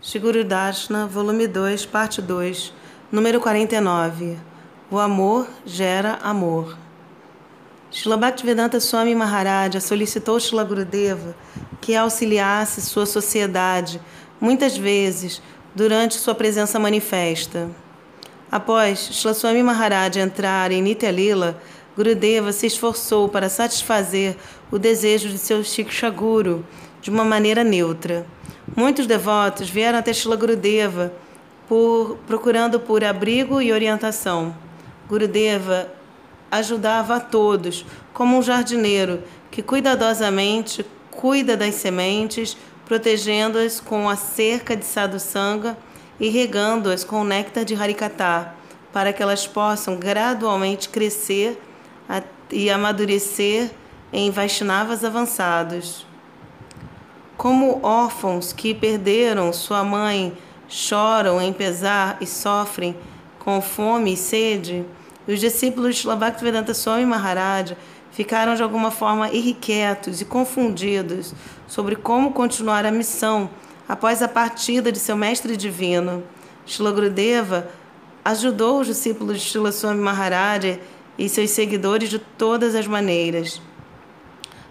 Shiguru Dashna, volume 2, parte 2, número 49. O amor gera amor. Shila Bhaktivedanta Swami Maharaja solicitou Shila Gurudeva que auxiliasse sua sociedade, muitas vezes, durante sua presença manifesta. Após Shila Swami Maharaja entrar em Nitya Lila, Gurudeva se esforçou para satisfazer o desejo de seu Shiksha Guru de uma maneira neutra. Muitos devotos vieram até Shila Gurudeva por, procurando por abrigo e orientação. Gurudeva ajudava a todos, como um jardineiro que cuidadosamente cuida das sementes, protegendo-as com a cerca de sadhusanga e regando-as com o néctar de harikata, para que elas possam gradualmente crescer e amadurecer em Vaishnavas avançados. Como órfãos que perderam sua mãe choram em pesar e sofrem com fome e sede, os discípulos de Bhaktivedanta Swami Maharaj ficaram de alguma forma irrequietos e confundidos sobre como continuar a missão após a partida de seu mestre divino. Shila Gurudeva ajudou os discípulos de Shila Swami Maharaj e seus seguidores de todas as maneiras.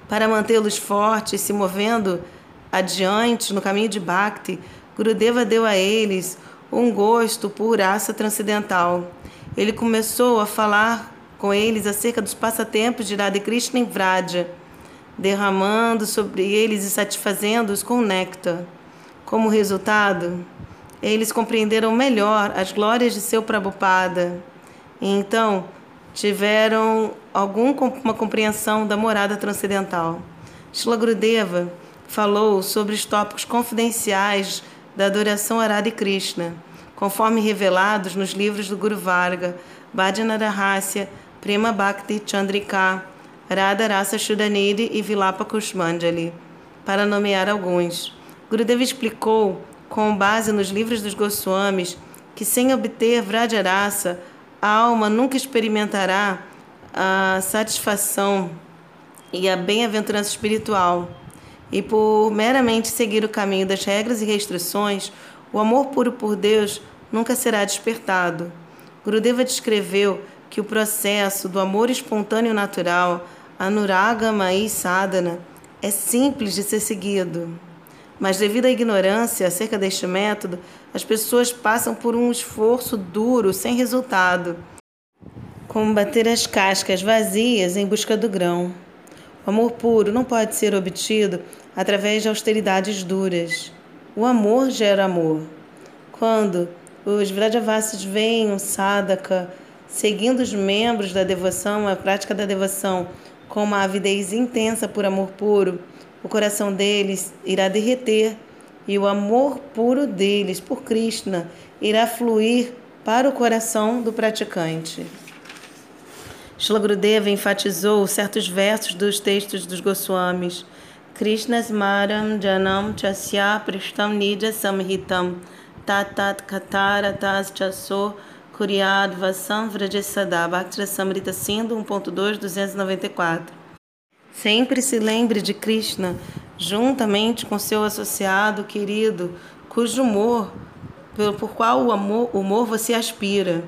Para mantê-los fortes, se movendo adiante no caminho de Bhakti, Gurudeva deu a eles um gosto por raça transcendental. Ele começou a falar com eles acerca dos passatempos de Radha Krishna em Vraja, derramando sobre eles e satisfazendo-os com néctar. Como resultado, eles compreenderam melhor as glórias de seu Prabhupada. E então tiveram alguma compreensão da morada transcendental. Shila Gurudeva falou sobre os tópicos confidenciais da adoração a Radha Krishna, conforme revelados nos livros do Guru Varga, Bhajana Rahasya, Prema Bhakti Chandrika, Radha Rasa Shudaniri e Vilapa Kushmanjali, para nomear alguns. Gurudeva explicou, com base nos livros dos Goswamis, que sem obter Vrajarasa, a alma nunca experimentará a satisfação e a bem-aventurança espiritual. E por meramente seguir o caminho das regras e restrições, o amor puro por Deus nunca será despertado. Gurudeva descreveu que o processo do amor espontâneo natural, anuragama e sadhana, é simples de ser seguido. Mas devido à ignorância acerca deste método, as pessoas passam por um esforço duro sem resultado, como bater as cascas vazias em busca do grão. O amor puro não pode ser obtido através de austeridades duras. O amor gera amor. Quando os Vrajavasis veem um sadhaka seguindo os membros da devoção, a prática da devoção, com uma avidez intensa por amor puro, o coração deles irá derreter e o amor puro deles por Krishna irá fluir para o coração do praticante. Shila Gurudeva enfatizou certos versos dos textos dos Goswamis. Krishna smaram janam chasya prishtam nidya samhitam tatat katara tas chaso kuriad vasam vrajesada Bhaktira Samrita Sindhu 1.2 294 Sempre se lembre de Krishna juntamente com seu associado querido, cujo humor, por qual o amor, humor você aspira.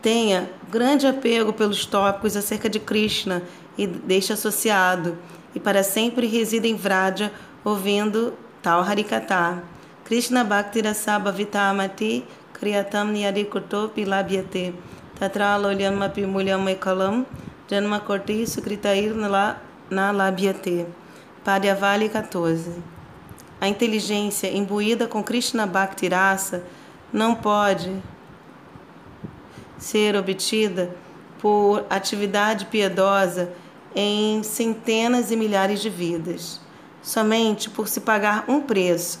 Tenha grande apego pelos tópicos acerca de Krishna e deste associado, e para sempre resida em Vraja, ouvindo tal Harikata. Krishna Bhakti Rasabha Vitamati Kriyatam Nyarikuto Pilabhyate Tatra Lolyam Apimulyam Ekalam Janma Korti Sukritair Na Labhyate Paryavali 14. A inteligência imbuída com Krishna Bhakti Rasa não pode ser obtida por atividade piedosa em centenas e milhares de vidas, somente por se pagar um preço,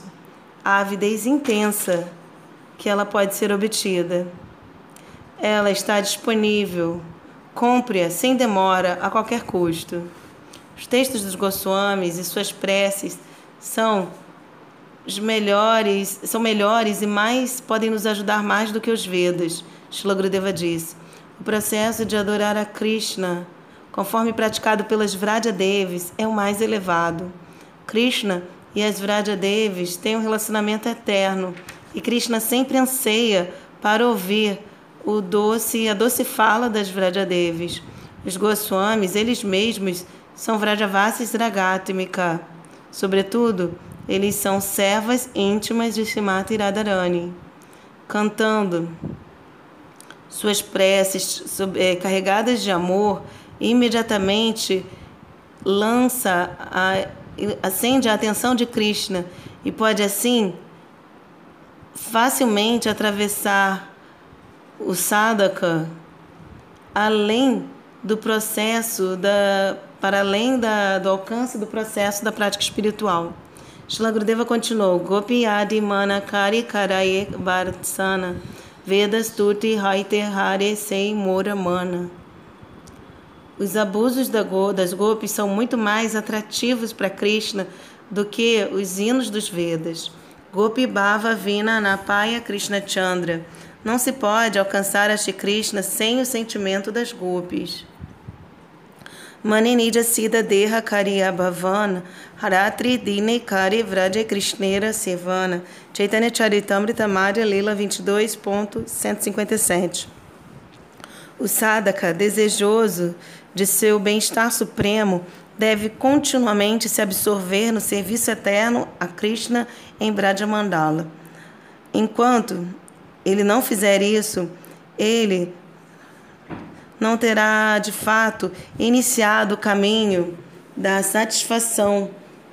a avidez intensa que ela pode ser obtida. Ela está disponível, compre-a sem demora, a qualquer custo. Os textos dos Goswamis e suas preces são os melhores, são melhores e mais podem nos ajudar mais do que os Vedas. Shila Gurudeva diz. O processo de adorar a Krishna, conforme praticado pelas Vraja Devis, é o mais elevado. Krishna e as Vrajadevis têm um relacionamento eterno e Krishna sempre anseia para ouvir o doce, a doce fala das Vrajadevis. Os Goswamis, eles mesmos, são Vrajavasis Ragatmika. Sobretudo, eles são servas íntimas de Shimata Radharani, cantando suas preces é, carregadas de amor, imediatamente lança, a, acende a atenção de Krishna e pode assim facilmente atravessar o sadhaka além do processo da para além da, do alcance do processo da prática espiritual. Shila Gurudeva continuou: Gopi Adi Mana Kari Karaye Vartsana Vedas Tuti Haite Hare Sei Mora Mana. Os abusos das gopis são muito mais atrativos para Krishna do que os hinos dos Vedas. Gopi Bhava Vina Napaya Krishna Chandra. Não se pode alcançar a Shri Krishna sem o sentimento das Manenija Sida Deha Kariya Bhavana Haratri Dine Kari Vraja Krishnera Sevana Chaitanya Charitamrita Madhya Lila 22.157 O sadhaka, desejoso de seu bem-estar supremo, deve continuamente se absorver no serviço eterno a Krishna em Braja Mandala. Enquanto ele não fizer isso, ele não terá de fato iniciado o caminho da satisfação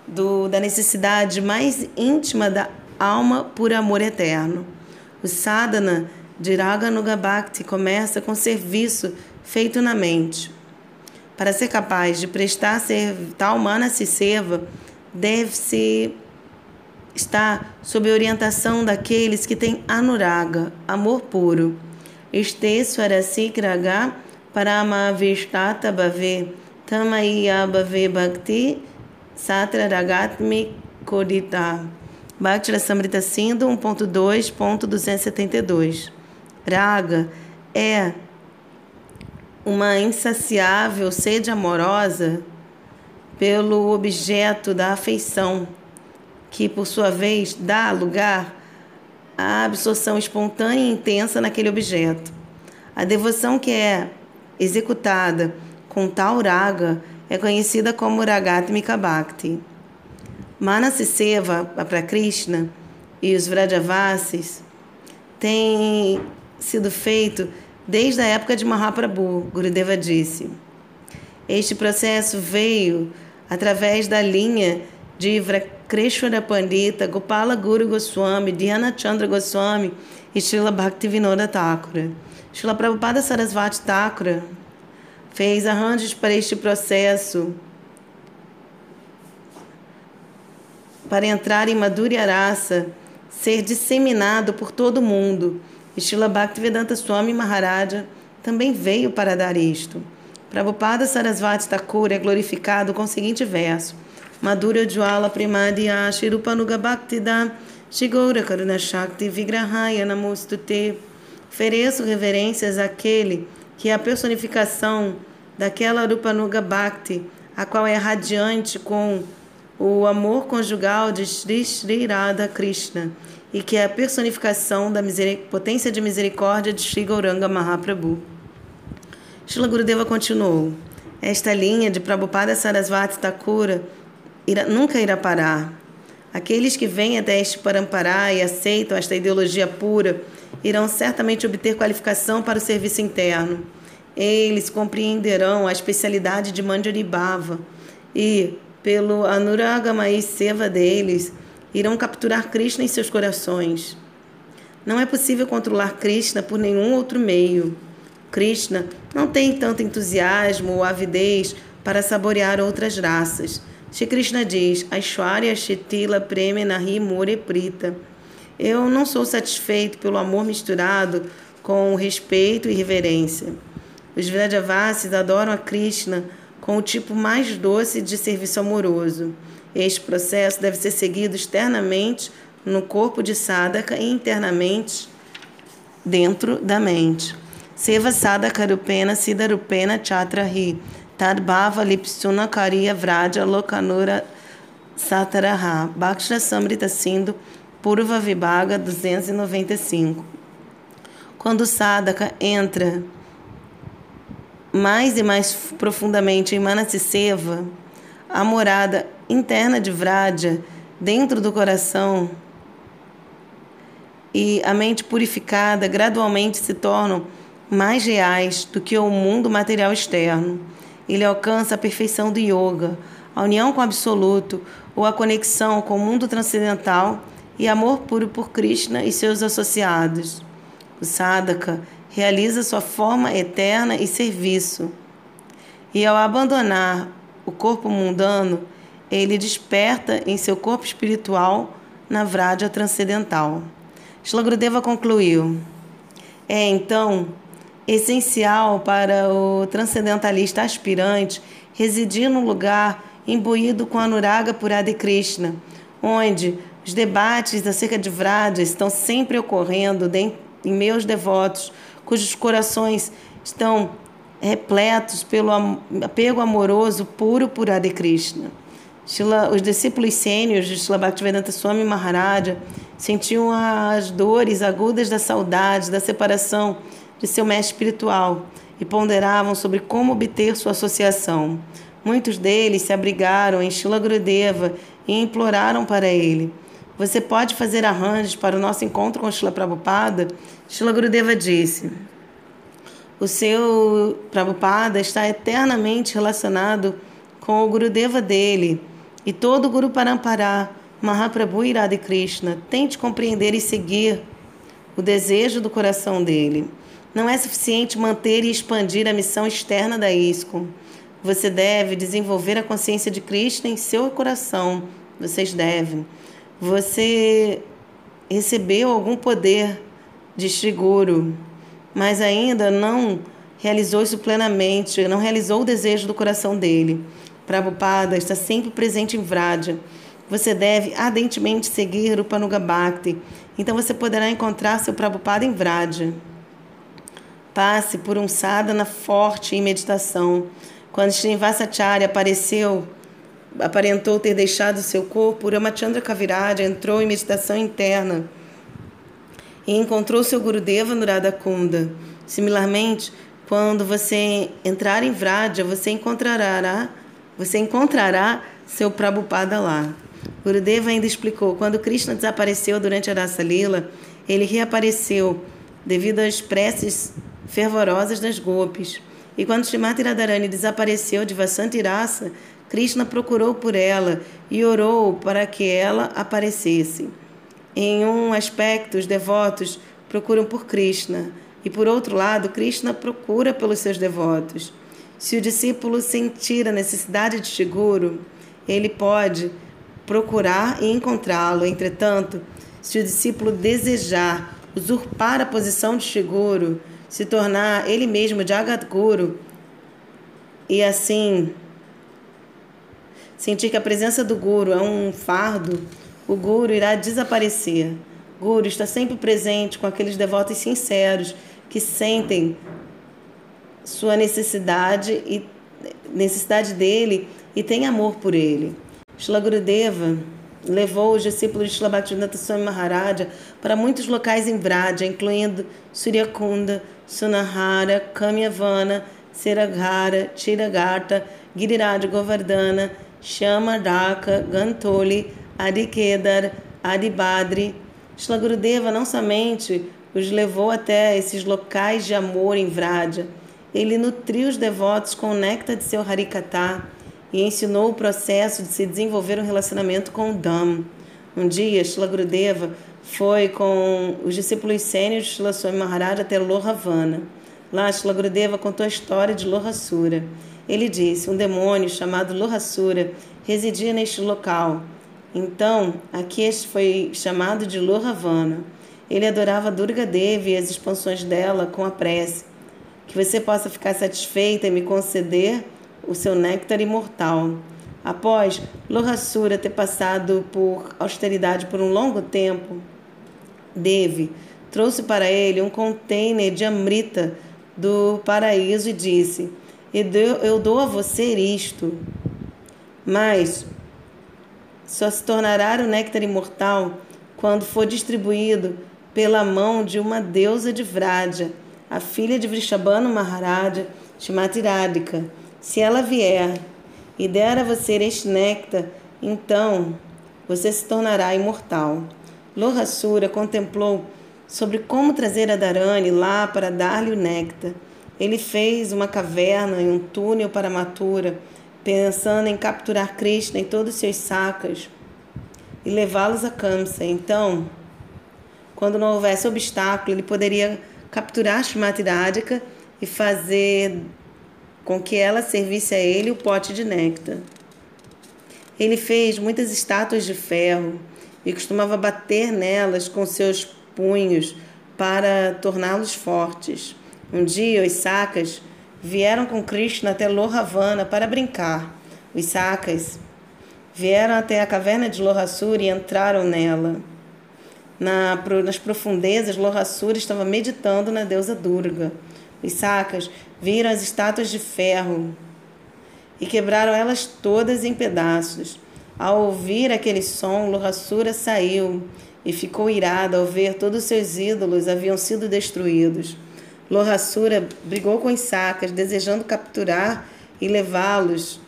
do, da necessidade mais íntima da alma por amor eterno. O sadhana de Raganuga Bhakti começa com serviço feito na mente. Para ser capaz de prestar tal mana se serva, deve-se estar sob orientação daqueles que têm anuraga, amor puro. Esteswara Paramavistata Bhave Tamaya Bhave Bhakti Satra Ragatmi Kodita Bhakti Samrita Sindhu 1.2.272 Raga é uma insaciável sede amorosa pelo objeto da afeição, que por sua vez dá lugar à absorção espontânea e intensa naquele objeto. A devoção que é executada com tal raga é conhecida como Ragatmika Bhakti. Manasiseva para Krishna e os Vrajavasis têm sido feito desde a época de Mahaprabhu, Gurudeva disse. Este processo veio através da linha de Vrakreshwara Pandita, Gopala Guru Goswami, Dhyana Chandra Goswami e Srila Bhaktivinoda Thakura. Srila Prabhupada Sarasvati Thakura fez arranjos para este processo para entrar em Madhurya Rasa, ser disseminado por todo o mundo Estila Bhaktivedanta Swami Maharaja também veio para dar isto. Prabhupada Sarasvati Thakur é glorificado com o seguinte verso: Madhura Jwala Primadya Shirupanuga Bhaktida Shigoura Karuna Shakti Vigrahaya Namostute. Ofereço reverências àquele que é a personificação daquela Rupanuga Bhakti, a qual é radiante com o amor conjugal de Sri Sri Radha Krishna e que é a personificação da potência de misericórdia de Sri Gauranga Mahaprabhu. Srila Gurudeva continuou: Esta linha de Prabhupada Sarasvati Thakura nunca irá parar. Aqueles que vêm até este Parampará e aceitam esta ideologia pura irão certamente obter qualificação para o serviço interno. Eles compreenderão a especialidade de Manjaribhava e, pelo Anuragamai Seva deles, irão capturar Krishna em seus corações. Não é possível controlar Krishna por nenhum outro meio. Krishna não tem tanto entusiasmo ou avidez para saborear outras raças. Shri Krishna diz: Aishwarya Shetila Preme Nahi More Prita. Eu não sou satisfeito pelo amor misturado com respeito e reverência. Os Vrajavasis adoram a Krishna com o tipo mais doce de serviço amoroso. Este processo deve ser seguido externamente no corpo de sadhaka e internamente dentro da mente. Seva sadhaka rupena siddharupena chatrahi tadbhava lipsuna kariya vraja lokanura Sataraha, Bhaksha Samrita Sindhu, Purva Vibhaga 295. Quando o sadhaka entra mais e mais profundamente em Manasiseva, a morada interna de Vraja, dentro do coração, e a mente purificada gradualmente se tornam mais reais do que o mundo material externo. Ele alcança a perfeição do yoga, a união com o absoluto ou a conexão com o mundo transcendental e amor puro por Krishna e seus associados. O sadhaka realiza sua forma eterna e serviço. E ao abandonar o corpo mundano, ele desperta em seu corpo espiritual na Vraja transcendental. Shlagrudeva concluiu: É então essencial para o transcendentalista aspirante residir num lugar imbuído com Anuraga Purada Krishna, onde os debates acerca de Vraja estão sempre ocorrendo em meus devotos, cujos corações estão repletos pelo apego amoroso puro por Ade Krishna. os discípulos sêniores de Shila Bhaktivedanta Swami Maharaja sentiam as dores agudas da saudade, da separação de seu mestre espiritual e ponderavam sobre como obter sua associação. Muitos deles se abrigaram em Shila Gurudeva e imploraram para ele. Você pode fazer arranjos para o nosso encontro com Shila Prabhupada? Shila Gurudeva disse. O seu Prabhupada está eternamente relacionado com o Gurudeva dele e todo o Guru Parampara, Mahaprabhu Irada Krishna. Tente compreender e seguir o desejo do coração dele. Não é suficiente manter e expandir a missão externa da ISKCON. Você deve desenvolver a consciência de Krishna em seu coração. Vocês devem. Você recebeu algum poder de Shri Guru, mas ainda não realizou isso plenamente, não realizou o desejo do coração dele. Prabhupada está sempre presente em Vraja. Você deve ardentemente seguir o Panuga Bhakti. Então você poderá encontrar seu Prabhupada em Vraja. Passe por um sadhana forte em meditação. Quando Srinivasacharya apareceu, aparentou ter deixado seu corpo, Ramachandra Kaviraj entrou em meditação interna e encontrou seu Gurudeva no Radhakunda. Similarmente, quando você entrar em Vraja, você encontrará, você encontrará seu Prabhupada lá. Gurudeva ainda explicou: quando Krishna desapareceu durante a Rasa Lila, ele reapareceu devido às preces fervorosas das golpes. E quando Srimati Radharani desapareceu de Vasantirasa, Krishna procurou por ela e orou para que ela aparecesse. Em um aspecto, os devotos procuram por Krishna, e por outro lado, Krishna procura pelos seus devotos. Se o discípulo sentir a necessidade de seguro, ele pode procurar e encontrá-lo. Entretanto, se o discípulo desejar usurpar a posição de seguro, se tornar ele mesmo Jagat Guru e assim sentir que a presença do Guru é um fardo, o Guru irá desaparecer. Guru está sempre presente com aqueles devotos sinceros que sentem sua necessidade e necessidade dele e têm amor por ele. Shila Gurudeva levou os discípulos de Shila Bhaktivinoda Swami Maharaja para muitos locais em Vraja, incluindo Suryakunda, Sunahara, Kamyavana, Seraghara, Tiragata, Giriraj Govardhana, Shama Dhaka, Gantoli, Adikedar, Adibadri. Shlagurudeva não somente os levou até esses locais de amor em Vraja, ele nutriu os devotos com o néctar de seu Harikatha e ensinou o processo de se desenvolver um relacionamento com o Dham. Um dia, Shila Gurudeva foi com os discípulos sênios de Shila Swami Maharaj até Lohavana. Lá, Shila Gurudeva contou a história de Lohasura. Ele disse: um demônio chamado Lohasura residia neste local. Então, aqui este foi chamado de Lohavana. Ele adorava Durga Devi e as expansões dela com a prece. Que você possa ficar satisfeita e me conceder o seu néctar imortal. Após Lohasura ter passado por austeridade por um longo tempo, Devi trouxe para ele um container de amrita do paraíso e disse: Eu dou a você isto, mas só se tornará o néctar imortal quando for distribuído pela mão de uma deusa de Vraja, a filha de Vrishabhanu Maharaja, Shimati Radhika. Se ela vier e der a você este néctar, então você se tornará imortal. Lohasura contemplou sobre como trazer a Dharani lá para dar-lhe o néctar. Ele fez uma caverna e um túnel para Mathura, pensando em capturar Krishna e todos os seus sacas e levá-los a Kamsa. Então, quando não houvesse obstáculo, ele poderia capturar Shrimati Radhika e fazer com que ela servisse a ele o pote de néctar. Ele fez muitas estátuas de ferro e costumava bater nelas com seus punhos para torná-los fortes. Um dia, os sacas vieram com Krishna até Lohavana para brincar. Os sacas vieram até a caverna de Lohasura e entraram nela. Na, nas profundezas, Lohasura estava meditando na deusa Durga. Os sacas viram as estátuas de ferro e quebraram elas todas em pedaços. Ao ouvir aquele som, Lohasura saiu e ficou irado ao ver todos os seus ídolos haviam sido destruídos. Lohasura brigou com os sacas, desejando capturar e levá-los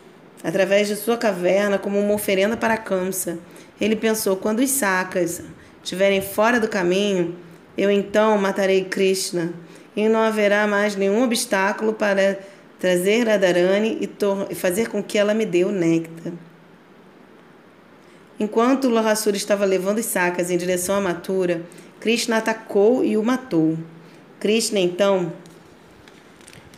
através de sua caverna como uma oferenda para Kamsa. Ele pensou: quando os sacas estiverem fora do caminho, eu então matarei Krishna e não haverá mais nenhum obstáculo para trazer Radharani e fazer com que ela me dê o néctar. Enquanto Lohasura estava levando os sacas em direção à Mathura, Krishna atacou e o matou. Krishna então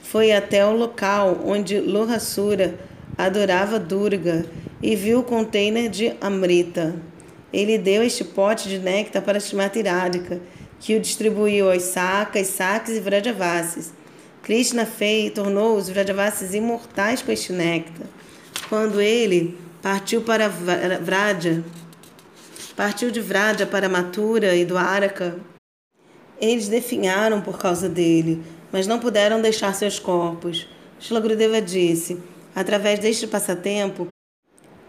foi até o local onde Lohasura adorava Durga e viu o container de Amrita. Ele deu este pote de néctar para Shrimati Radhika, que o distribuiu aos sacas, saques e vrajavasis. Krishna fez tornou os vrajavasis imortais com este néctar. Quando ele partiu para Vraja, partiu de Vraja para Mathura e do Araka, eles definharam por causa dele, mas não puderam deixar seus corpos. Shila Gurudeva disse, através deste passatempo,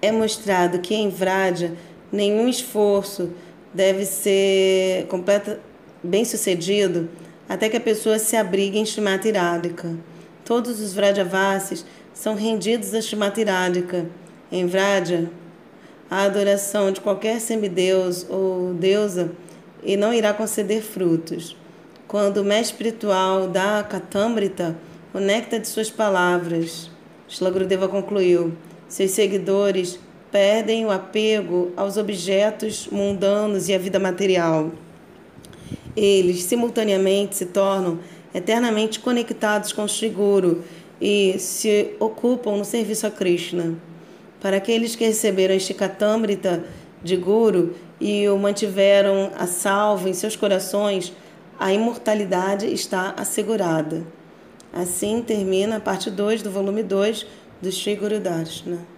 é mostrado que em Vraja nenhum esforço deve ser completo, bem sucedido até que a pessoa se abrigue em Shrimati Radhika. Todos os Vrajavasis são rendidos a Shrimati Radhika. Em Vraja, a adoração de qualquer semideus ou deusa e não irá conceder frutos. Quando o mestre espiritual dá a Katamrita, o néctar de suas palavras, Shlagrudeva concluiu, seus seguidores perdem o apego aos objetos mundanos e à vida material. Eles simultaneamente se tornam eternamente conectados com o Sri Guru e se ocupam no serviço a Krishna. Para aqueles que receberam este Katamrita de Guru e o mantiveram a salvo em seus corações, a imortalidade está assegurada. Assim termina a parte 2 do volume 2 do Sri Guru Darshana.